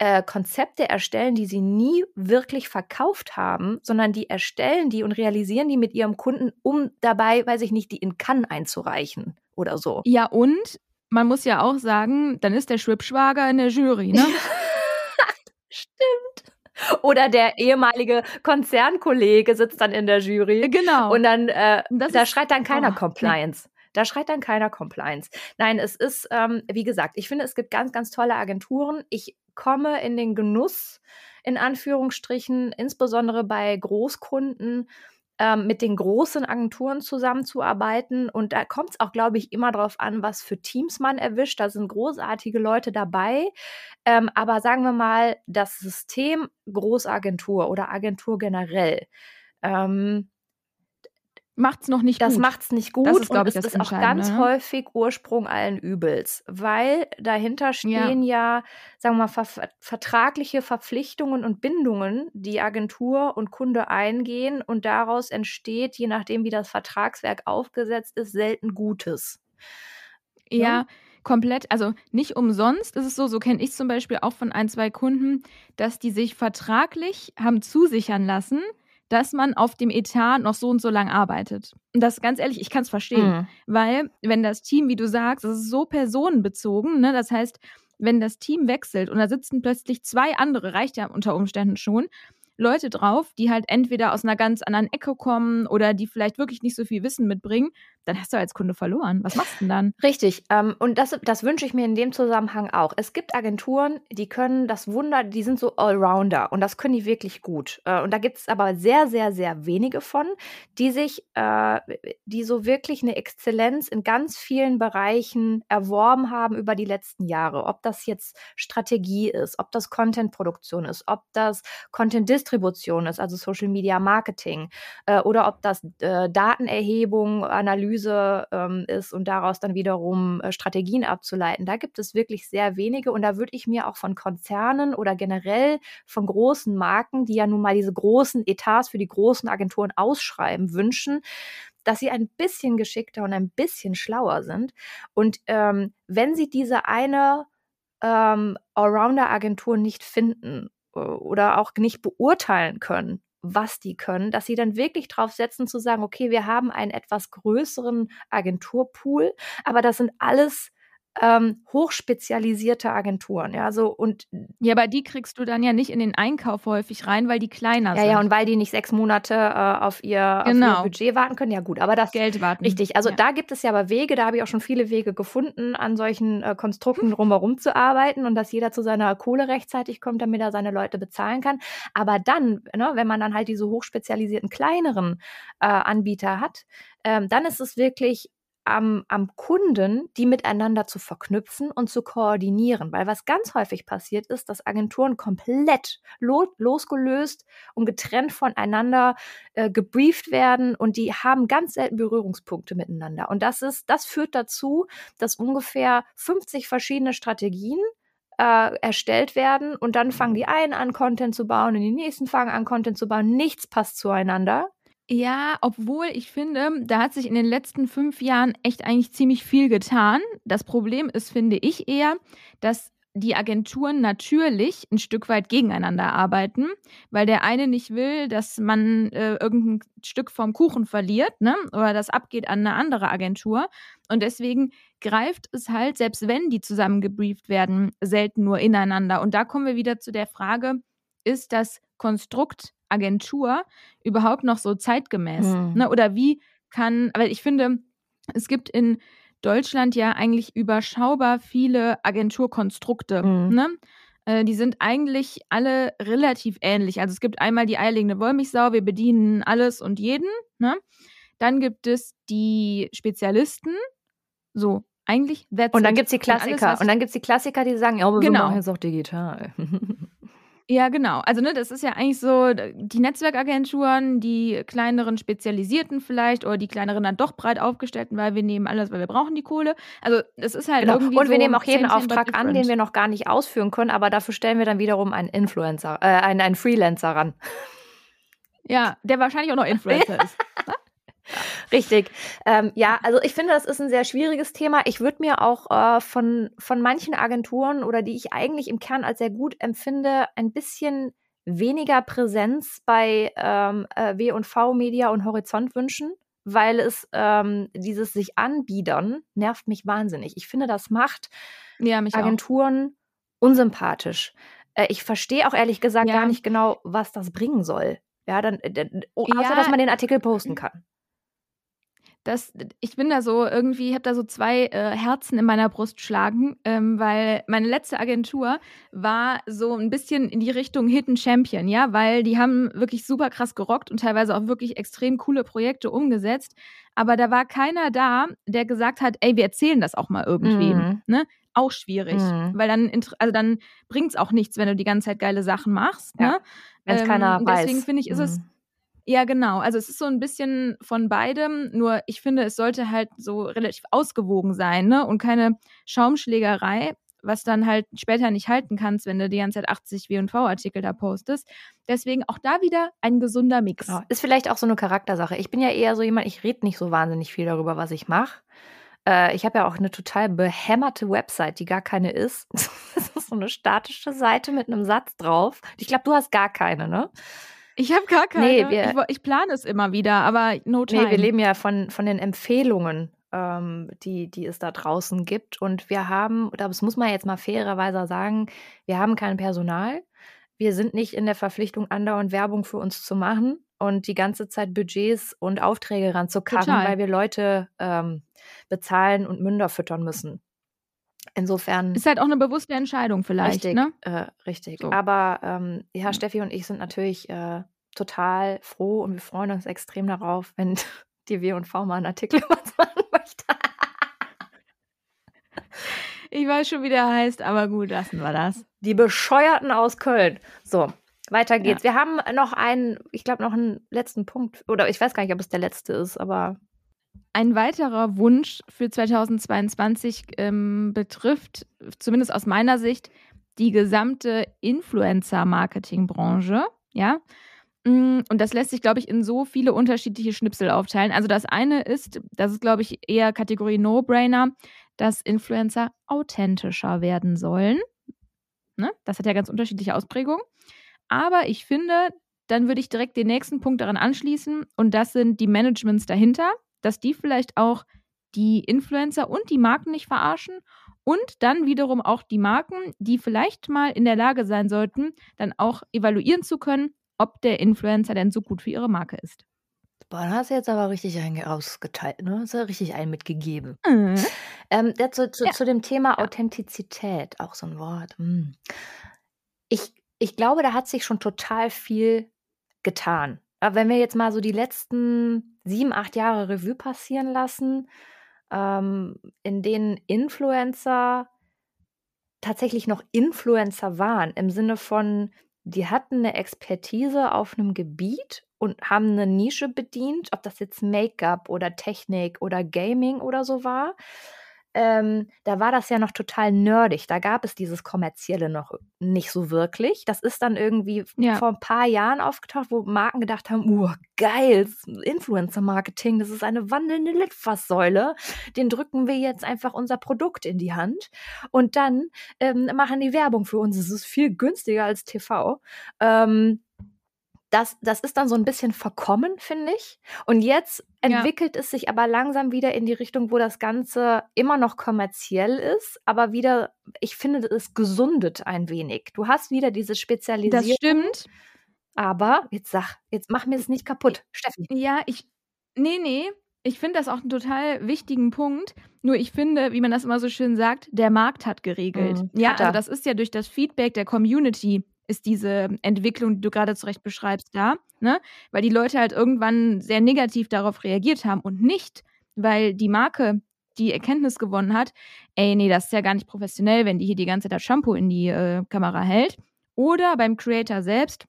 äh, Konzepte erstellen, die sie nie wirklich verkauft haben, sondern die erstellen die und realisieren die mit ihrem Kunden, um dabei, weiß ich nicht, die in Cannes einzureichen oder so. Ja, und man muss ja auch sagen, dann ist der Schwibschwager in der Jury, ne? Stimmt. Oder der ehemalige Konzernkollege sitzt dann in der Jury. Genau. Und dann, äh, da schreit dann keiner oh, Compliance. Da schreit dann keiner Compliance. Nein, es ist, ähm, wie gesagt, ich finde, es gibt ganz, ganz tolle Agenturen. Ich komme in den Genuss, in Anführungsstrichen, insbesondere bei Großkunden, ähm, mit den großen Agenturen zusammenzuarbeiten. Und da kommt es auch, glaube ich, immer darauf an, was für Teams man erwischt. Da sind großartige Leute dabei. Ähm, aber sagen wir mal, das System Großagentur oder Agentur generell. Ähm, macht es noch nicht das gut. Das macht es nicht gut das ist, und ich, es ist auch ganz ne? häufig Ursprung allen Übels, weil dahinter stehen ja, ja sagen wir mal, ver vertragliche Verpflichtungen und Bindungen, die Agentur und Kunde eingehen und daraus entsteht, je nachdem wie das Vertragswerk aufgesetzt ist, selten Gutes. Ja, ja komplett, also nicht umsonst ist es so, so kenne ich zum Beispiel auch von ein, zwei Kunden, dass die sich vertraglich haben zusichern lassen, dass man auf dem Etat noch so und so lang arbeitet. Und das ganz ehrlich, ich kann es verstehen, mhm. weil wenn das Team, wie du sagst, das ist so personenbezogen, ne, das heißt, wenn das Team wechselt und da sitzen plötzlich zwei andere, reicht ja unter Umständen schon, Leute drauf, die halt entweder aus einer ganz anderen Ecke kommen oder die vielleicht wirklich nicht so viel Wissen mitbringen dann hast du als Kunde verloren. Was machst du denn dann? Richtig. Ähm, und das, das wünsche ich mir in dem Zusammenhang auch. Es gibt Agenturen, die können das Wunder, die sind so Allrounder und das können die wirklich gut. Äh, und da gibt es aber sehr, sehr, sehr wenige von, die sich, äh, die so wirklich eine Exzellenz in ganz vielen Bereichen erworben haben über die letzten Jahre. Ob das jetzt Strategie ist, ob das Content-Produktion ist, ob das Content-Distribution Distribution ist, also Social Media Marketing, äh, oder ob das äh, Datenerhebung, Analyse ähm, ist und daraus dann wiederum äh, Strategien abzuleiten. Da gibt es wirklich sehr wenige und da würde ich mir auch von Konzernen oder generell von großen Marken, die ja nun mal diese großen Etats für die großen Agenturen ausschreiben, wünschen, dass sie ein bisschen geschickter und ein bisschen schlauer sind. Und ähm, wenn sie diese eine ähm, Allrounder-Agentur nicht finden äh, oder auch nicht beurteilen können, was die können, dass sie dann wirklich drauf setzen zu sagen, okay, wir haben einen etwas größeren Agenturpool, aber das sind alles ähm, hochspezialisierte Agenturen, ja, so und ja, aber die kriegst du dann ja nicht in den Einkauf häufig rein, weil die kleiner ja, sind. Ja, ja, und weil die nicht sechs Monate äh, auf, ihr, genau. auf ihr Budget warten können, ja gut, aber das Geld warten. Richtig, also ja. da gibt es ja aber Wege, da habe ich auch schon viele Wege gefunden, an solchen äh, Konstrukten drumherum zu arbeiten und dass jeder zu seiner Kohle rechtzeitig kommt, damit er seine Leute bezahlen kann. Aber dann, ne, wenn man dann halt diese hochspezialisierten kleineren äh, Anbieter hat, ähm, dann ist es wirklich am, am Kunden, die miteinander zu verknüpfen und zu koordinieren. Weil was ganz häufig passiert ist, dass Agenturen komplett lo losgelöst und getrennt voneinander äh, gebrieft werden und die haben ganz selten Berührungspunkte miteinander. Und das ist, das führt dazu, dass ungefähr 50 verschiedene Strategien äh, erstellt werden und dann fangen die einen an, Content zu bauen und die nächsten fangen an, Content zu bauen. Nichts passt zueinander. Ja, obwohl ich finde, da hat sich in den letzten fünf Jahren echt eigentlich ziemlich viel getan. Das Problem ist, finde ich eher, dass die Agenturen natürlich ein Stück weit gegeneinander arbeiten, weil der eine nicht will, dass man äh, irgendein Stück vom Kuchen verliert, ne? Oder das abgeht an eine andere Agentur. Und deswegen greift es halt, selbst wenn die zusammen gebrieft werden, selten nur ineinander. Und da kommen wir wieder zu der Frage, ist das Konstrukt Agentur überhaupt noch so zeitgemäß? Mhm. Ne? Oder wie kann, weil ich finde, es gibt in Deutschland ja eigentlich überschaubar viele Agenturkonstrukte. Mhm. Ne? Äh, die sind eigentlich alle relativ ähnlich. Also es gibt einmal die eierlegende Wollmilchsau, wir bedienen alles und jeden. Ne? Dann gibt es die Spezialisten, so eigentlich that's Und dann gibt es die Klassiker. Und, und dann gibt es die Klassiker, die sagen, ja, aber genau. wir machen jetzt auch digital. Ja, genau. Also, ne, das ist ja eigentlich so, die Netzwerkagenturen, die kleineren Spezialisierten vielleicht oder die kleineren dann doch breit aufgestellten, weil wir nehmen alles, weil wir brauchen die Kohle. Also, es ist halt genau. irgendwie. Und wir so nehmen auch jeden Auftrag an, den wir noch gar nicht ausführen können, aber dafür stellen wir dann wiederum einen Influencer, äh, einen, einen Freelancer ran. Ja, der wahrscheinlich auch noch Influencer ist. Richtig. Ähm, ja, also ich finde, das ist ein sehr schwieriges Thema. Ich würde mir auch äh, von, von manchen Agenturen oder die ich eigentlich im Kern als sehr gut empfinde, ein bisschen weniger Präsenz bei ähm, äh, W&V Media und Horizont wünschen, weil es ähm, dieses sich anbiedern nervt mich wahnsinnig. Ich finde, das macht ja, Agenturen auch. unsympathisch. Äh, ich verstehe auch ehrlich gesagt ja. gar nicht genau, was das bringen soll. Ja, dann, äh, außer ja. dass man den Artikel posten kann dass ich bin da so irgendwie, habe da so zwei äh, Herzen in meiner Brust schlagen, ähm, weil meine letzte Agentur war so ein bisschen in die Richtung Hidden Champion, ja, weil die haben wirklich super krass gerockt und teilweise auch wirklich extrem coole Projekte umgesetzt. Aber da war keiner da, der gesagt hat, ey, wir erzählen das auch mal irgendwem. Mhm. Ne? Auch schwierig, mhm. weil dann, also dann bringt es auch nichts, wenn du die ganze Zeit geile Sachen machst. Ja. Ne? Wenn es ähm, keiner weiß. Deswegen finde ich, ist mhm. es ja, genau. Also es ist so ein bisschen von beidem, nur ich finde, es sollte halt so relativ ausgewogen sein, ne? Und keine Schaumschlägerei, was dann halt später nicht halten kannst, wenn du die ganze Zeit 80 W&V-Artikel da postest. Deswegen auch da wieder ein gesunder Mix. Genau. Ist vielleicht auch so eine Charaktersache. Ich bin ja eher so jemand, ich rede nicht so wahnsinnig viel darüber, was ich mache. Äh, ich habe ja auch eine total behämmerte Website, die gar keine ist. das ist so eine statische Seite mit einem Satz drauf. Ich glaube, du hast gar keine, ne? Ich habe gar keine. Nee, wir, ich, ich plane es immer wieder, aber no time. Nee, wir leben ja von, von den Empfehlungen, ähm, die, die es da draußen gibt. Und wir haben, das muss man jetzt mal fairerweise sagen, wir haben kein Personal. Wir sind nicht in der Verpflichtung, andauernd Werbung für uns zu machen und die ganze Zeit Budgets und Aufträge ranzukarren, weil wir Leute ähm, bezahlen und Münder füttern müssen. Insofern. Ist halt auch eine bewusste Entscheidung vielleicht. Richtig, ne? äh, richtig. So. Aber ähm, ja, Steffi und ich sind natürlich äh, total froh und wir freuen uns extrem darauf, wenn die W&V mal einen Artikel uns machen möchte. ich weiß schon, wie der heißt, aber gut, lassen wir das. Die Bescheuerten aus Köln. So, weiter geht's. Ja. Wir haben noch einen, ich glaube, noch einen letzten Punkt. Oder ich weiß gar nicht, ob es der letzte ist, aber. Ein weiterer Wunsch für 2022 ähm, betrifft, zumindest aus meiner Sicht, die gesamte Influencer-Marketing-Branche. Ja. Mm, und das lässt sich, glaube ich, in so viele unterschiedliche Schnipsel aufteilen. Also das eine ist, das ist, glaube ich, eher Kategorie No-Brainer, dass Influencer authentischer werden sollen. Ne? Das hat ja ganz unterschiedliche Ausprägungen. Aber ich finde, dann würde ich direkt den nächsten Punkt daran anschließen und das sind die Managements dahinter, dass die vielleicht auch die Influencer und die Marken nicht verarschen und dann wiederum auch die Marken, die vielleicht mal in der Lage sein sollten, dann auch evaluieren zu können, ob der Influencer denn so gut für ihre Marke ist. Boah, da hast du jetzt aber richtig einen ausgeteilt, ne? Hast du richtig einen mitgegeben. Mhm. Ähm, ja, zu, zu, ja. zu, dem Thema Authentizität, auch so ein Wort. Hm. Ich, ich glaube, da hat sich schon total viel getan. Aber wenn wir jetzt mal so die letzten sieben, acht Jahre Revue passieren lassen, ähm, in denen Influencer tatsächlich noch Influencer waren, im Sinne von, die hatten eine Expertise auf einem Gebiet und haben eine Nische bedient, ob das jetzt Make-up oder Technik oder Gaming oder so war. Ähm, da war das ja noch total nerdig. Da gab es dieses Kommerzielle noch nicht so wirklich. Das ist dann irgendwie ja. vor ein paar Jahren aufgetaucht, wo Marken gedacht haben, uh, geil, Influencer-Marketing, das ist eine wandelnde Litfaßsäule. Den drücken wir jetzt einfach unser Produkt in die Hand und dann ähm, machen die Werbung für uns. Es ist viel günstiger als TV. Ähm, das, das ist dann so ein bisschen verkommen, finde ich. Und jetzt entwickelt ja. es sich aber langsam wieder in die Richtung, wo das Ganze immer noch kommerziell ist, aber wieder, ich finde, es gesundet ein wenig. Du hast wieder diese Spezialisierung. Das stimmt. Aber jetzt sag, jetzt mach mir das nicht kaputt, Steffi. Ja, ich, nee, nee, ich finde das auch einen total wichtigen Punkt. Nur ich finde, wie man das immer so schön sagt, der Markt hat geregelt. Mhm, ja, hat also das ist ja durch das Feedback der Community ist diese Entwicklung, die du gerade zurecht beschreibst, da, ne? Weil die Leute halt irgendwann sehr negativ darauf reagiert haben und nicht, weil die Marke die Erkenntnis gewonnen hat, ey, nee, das ist ja gar nicht professionell, wenn die hier die ganze Zeit das Shampoo in die äh, Kamera hält. Oder beim Creator selbst,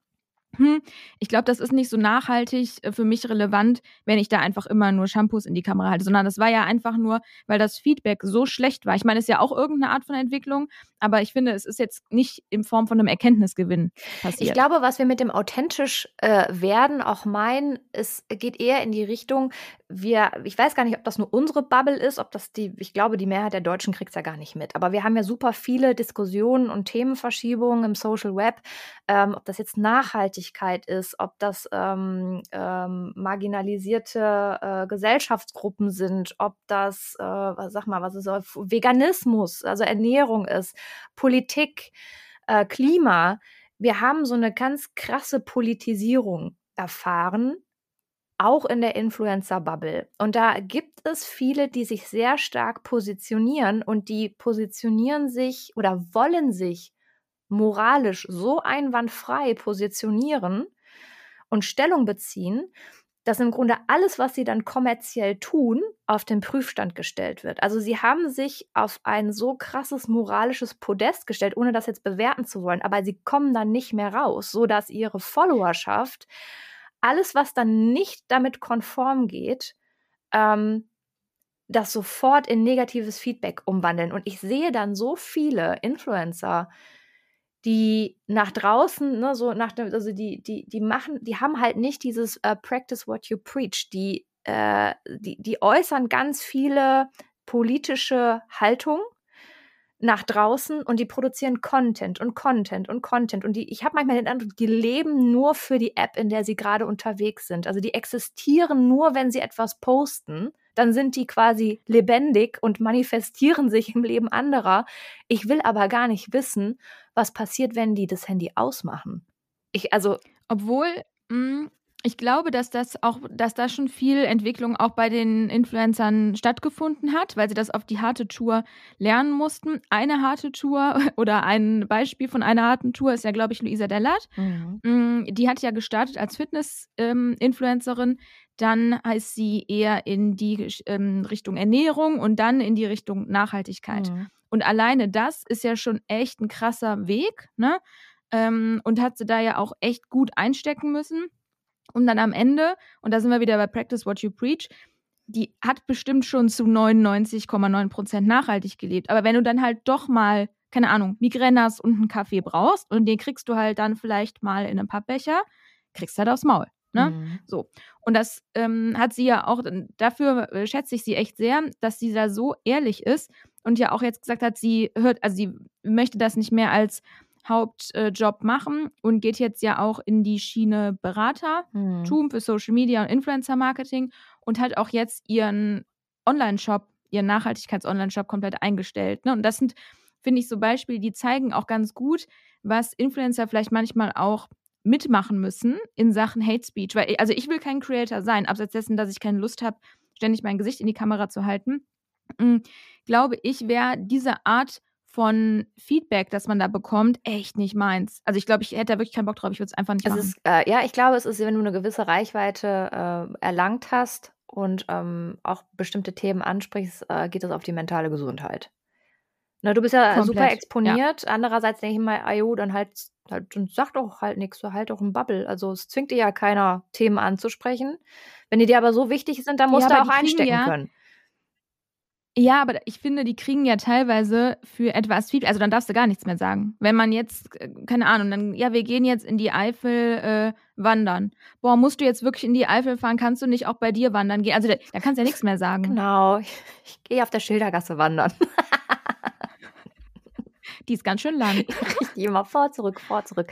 hm, ich glaube, das ist nicht so nachhaltig äh, für mich relevant, wenn ich da einfach immer nur Shampoos in die Kamera halte, sondern das war ja einfach nur, weil das Feedback so schlecht war. Ich meine, es ist ja auch irgendeine Art von Entwicklung, aber ich finde, es ist jetzt nicht in Form von einem Erkenntnisgewinn passiert. Ich glaube, was wir mit dem authentisch äh, werden auch meinen, es geht eher in die Richtung, wir, ich weiß gar nicht, ob das nur unsere Bubble ist, ob das die, ich glaube, die Mehrheit der Deutschen kriegt es ja gar nicht mit. Aber wir haben ja super viele Diskussionen und Themenverschiebungen im Social Web, ähm, ob das jetzt Nachhaltigkeit ist, ob das ähm, ähm, marginalisierte äh, Gesellschaftsgruppen sind, ob das, äh, sag mal, was ist Veganismus, also Ernährung ist, Politik, äh, Klima. Wir haben so eine ganz krasse Politisierung erfahren auch in der Influencer-Bubble. Und da gibt es viele, die sich sehr stark positionieren und die positionieren sich oder wollen sich moralisch so einwandfrei positionieren und Stellung beziehen, dass im Grunde alles, was sie dann kommerziell tun, auf den Prüfstand gestellt wird. Also sie haben sich auf ein so krasses moralisches Podest gestellt, ohne das jetzt bewerten zu wollen, aber sie kommen dann nicht mehr raus, so dass ihre Followerschaft alles, was dann nicht damit konform geht, ähm, das sofort in negatives Feedback umwandeln. Und ich sehe dann so viele Influencer, die nach draußen, ne, so nach dem, also die, die, die machen, die haben halt nicht dieses uh, Practice what you preach, die, äh, die, die äußern ganz viele politische Haltungen nach draußen und die produzieren Content und Content und Content. Und die, ich habe manchmal den Eindruck, die leben nur für die App, in der sie gerade unterwegs sind. Also die existieren nur, wenn sie etwas posten. Dann sind die quasi lebendig und manifestieren sich im Leben anderer. Ich will aber gar nicht wissen, was passiert, wenn die das Handy ausmachen. Ich, also. Obwohl, mh, mm, ich glaube, dass das auch, dass da schon viel Entwicklung auch bei den Influencern stattgefunden hat, weil sie das auf die harte Tour lernen mussten. Eine harte Tour oder ein Beispiel von einer harten Tour ist ja, glaube ich, Luisa Dellert. Mhm. Mm, die hat ja gestartet als Fitness-Influencerin. Ähm, dann heißt sie eher in die ähm, Richtung Ernährung und dann in die Richtung Nachhaltigkeit. Mhm. Und alleine das ist ja schon echt ein krasser Weg, ne? ähm, und hat sie da ja auch echt gut einstecken müssen. Und dann am Ende, und da sind wir wieder bei Practice What You Preach, die hat bestimmt schon zu 99,9 Prozent nachhaltig gelebt. Aber wenn du dann halt doch mal, keine Ahnung, Migräne hast und einen Kaffee brauchst und den kriegst du halt dann vielleicht mal in einem Pappbecher, kriegst du halt aufs Maul. Ne? Mhm. So. Und das ähm, hat sie ja auch, dafür äh, schätze ich sie echt sehr, dass sie da so ehrlich ist und ja auch jetzt gesagt hat, sie hört, also sie möchte das nicht mehr als Hauptjob äh, machen und geht jetzt ja auch in die Schiene Beratertum mhm. für Social Media und Influencer Marketing und hat auch jetzt ihren Online-Shop, ihren Nachhaltigkeits-Online-Shop komplett eingestellt. Ne? Und das sind, finde ich, so Beispiele, die zeigen auch ganz gut, was Influencer vielleicht manchmal auch mitmachen müssen in Sachen Hate Speech. Weil, also ich will kein Creator sein, abseits dessen, dass ich keine Lust habe, ständig mein Gesicht in die Kamera zu halten. Mhm, glaube ich, wäre diese Art von Feedback, das man da bekommt, echt nicht meins. Also ich glaube, ich hätte da wirklich keinen Bock drauf. Ich würde es einfach nicht es machen. Ist, äh, ja, ich glaube, es ist, wenn du eine gewisse Reichweite äh, erlangt hast und ähm, auch bestimmte Themen ansprichst, äh, geht es auf die mentale Gesundheit. Na, du bist ja Komplett, super exponiert. Ja. Andererseits denke ich mal, ayo, dann halt, halt und sag doch halt nichts, so halt doch ein Bubble. Also es zwingt dir ja keiner, Themen anzusprechen. Wenn die dir aber so wichtig sind, dann musst ja, du auch einstecken ja, können. Ja, aber ich finde, die kriegen ja teilweise für etwas viel, also dann darfst du gar nichts mehr sagen. Wenn man jetzt, äh, keine Ahnung, dann, ja, wir gehen jetzt in die Eifel äh, wandern. Boah, musst du jetzt wirklich in die Eifel fahren? Kannst du nicht auch bei dir wandern gehen? Also da, da kannst du ja nichts mehr sagen. Genau, ich, ich gehe auf der Schildergasse wandern. Die ist ganz schön lang. Richtig, immer vor, zurück, vor, zurück.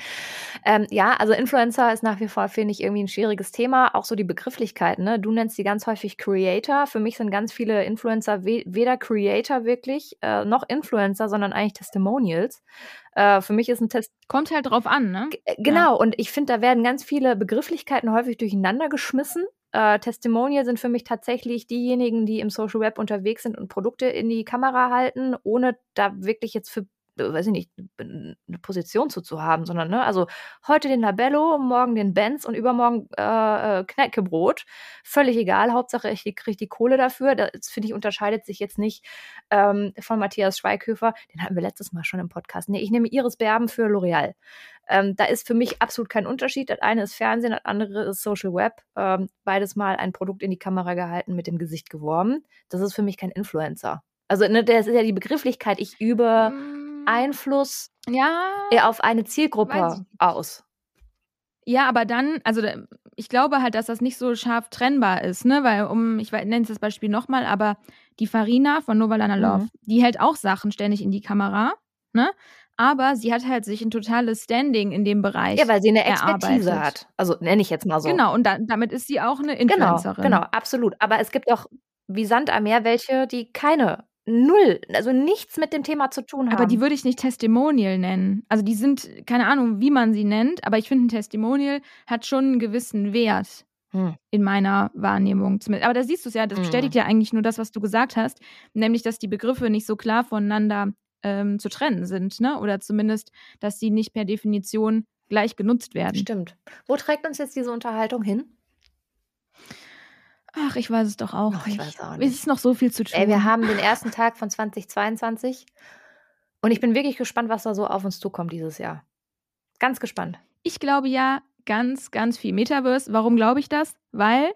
Ähm, ja, also Influencer ist nach wie vor, finde ich, irgendwie ein schwieriges Thema. Auch so die Begrifflichkeiten. Ne? Du nennst die ganz häufig Creator. Für mich sind ganz viele Influencer we weder Creator wirklich, äh, noch Influencer, sondern eigentlich Testimonials. Äh, für mich ist ein Test. Kommt halt drauf an, ne? G genau, ja. und ich finde, da werden ganz viele Begrifflichkeiten häufig durcheinander geschmissen. Äh, Testimonial sind für mich tatsächlich diejenigen, die im Social Web unterwegs sind und Produkte in die Kamera halten, ohne da wirklich jetzt für weiß ich nicht, eine Position zu, zu haben, sondern, ne, also heute den Labello, morgen den Benz und übermorgen äh, äh Knäckebrot. Völlig egal, Hauptsache ich kriege die Kohle dafür. Das, finde ich, unterscheidet sich jetzt nicht ähm, von Matthias Schweighöfer. Den hatten wir letztes Mal schon im Podcast. Nee, ich nehme Iris Berben für L'Oreal. Ähm, da ist für mich absolut kein Unterschied. Das eine ist Fernsehen, das andere ist Social Web. Ähm, beides mal ein Produkt in die Kamera gehalten, mit dem Gesicht geworben. Das ist für mich kein Influencer. Also, ne, das ist ja die Begrifflichkeit. Ich übe. Mm Einfluss ja, auf eine Zielgruppe aus. Ja, aber dann, also ich glaube halt, dass das nicht so scharf trennbar ist, ne? Weil, um, ich nenne das Beispiel nochmal, aber die Farina von Novalana Love, mhm. die hält auch Sachen ständig in die Kamera, ne? Aber sie hat halt sich ein totales Standing in dem Bereich. Ja, weil sie eine Expertise erarbeitet. hat. Also nenne ich jetzt mal so. Genau, und da, damit ist sie auch eine genau, Influencerin. Genau, genau, absolut. Aber es gibt auch wie Sand am Meer welche, die keine null, also nichts mit dem Thema zu tun haben. Aber die würde ich nicht Testimonial nennen. Also die sind, keine Ahnung, wie man sie nennt, aber ich finde, ein Testimonial hat schon einen gewissen Wert. Hm. In meiner Wahrnehmung zumindest. Aber da siehst du es ja, das hm. bestätigt ja eigentlich nur das, was du gesagt hast, nämlich, dass die Begriffe nicht so klar voneinander ähm, zu trennen sind, ne? Oder zumindest, dass sie nicht per Definition gleich genutzt werden. Stimmt. Wo trägt uns jetzt diese Unterhaltung hin? Ach, ich weiß es doch auch nicht. Ich weiß auch nicht. Es ist noch so viel zu tun. Ey, wir haben den ersten Tag von 2022 und ich bin wirklich gespannt, was da so auf uns zukommt dieses Jahr. Ganz gespannt. Ich glaube ja ganz, ganz viel Metaverse. Warum glaube ich das? Weil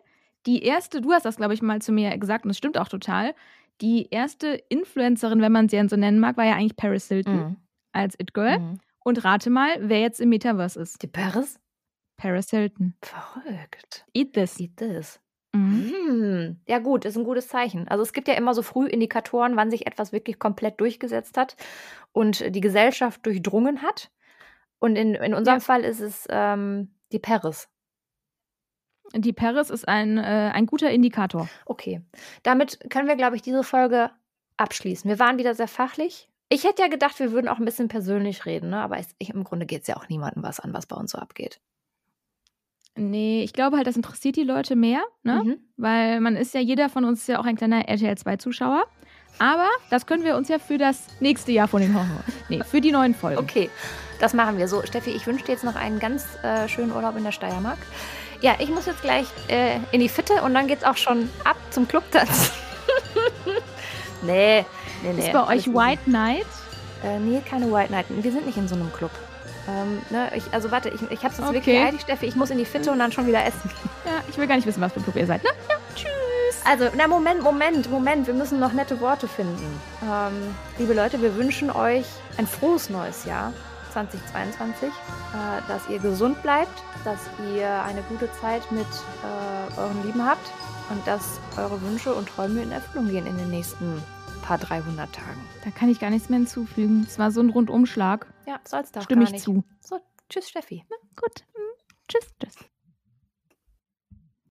die erste, du hast das, glaube ich, mal zu mir gesagt und es stimmt auch total. Die erste Influencerin, wenn man sie so nennen mag, war ja eigentlich Paris Hilton mhm. als It Girl. Mhm. Und rate mal, wer jetzt im Metaverse ist. Die Paris? Paris Hilton. Verrückt. Eat this. Eat this. Mhm. Hm. Ja gut, ist ein gutes Zeichen. Also es gibt ja immer so früh Indikatoren, wann sich etwas wirklich komplett durchgesetzt hat und die Gesellschaft durchdrungen hat. Und in, in unserem ja. Fall ist es ähm, die Paris. Die Paris ist ein, äh, ein guter Indikator. Okay. Damit können wir, glaube ich, diese Folge abschließen. Wir waren wieder sehr fachlich. Ich hätte ja gedacht, wir würden auch ein bisschen persönlich reden, ne? aber ich, im Grunde geht es ja auch niemandem was an, was bei uns so abgeht. Nee, ich glaube halt, das interessiert die Leute mehr, ne? Mhm. Weil man ist ja, jeder von uns ist ja auch ein kleiner RTL 2-Zuschauer. Aber das können wir uns ja für das nächste Jahr von den Horror. Nee, für die neuen Folgen. Okay, das machen wir so. Steffi, ich wünsche dir jetzt noch einen ganz äh, schönen Urlaub in der Steiermark. Ja, ich muss jetzt gleich äh, in die Fitte und dann geht's auch schon ab zum Clubtanz. nee, nee, nee. Ist bei euch White Night? Äh, nee, keine White Night. Wir sind nicht in so einem Club. Ähm, ne, ich, also warte, ich, ich hab's jetzt Okay. wirklich eilig, Steffi. Ich muss in die Fitte und dann schon wieder essen. Ja, ich will gar nicht wissen, was für ein Club ihr seid. Ne? Ja, tschüss. Also, na Moment, Moment, Moment. Wir müssen noch nette Worte finden. Ähm, liebe Leute, wir wünschen euch ein frohes neues Jahr 2022, äh, dass ihr gesund bleibt, dass ihr eine gute Zeit mit äh, euren Lieben habt und dass eure Wünsche und Träume in Erfüllung gehen in den nächsten paar 300 Tagen. Da kann ich gar nichts mehr hinzufügen. Es war so ein Rundumschlag. Ja, soll's da. Stimme ich zu. So, tschüss, Steffi. Na, gut. Hm. Tschüss, tschüss.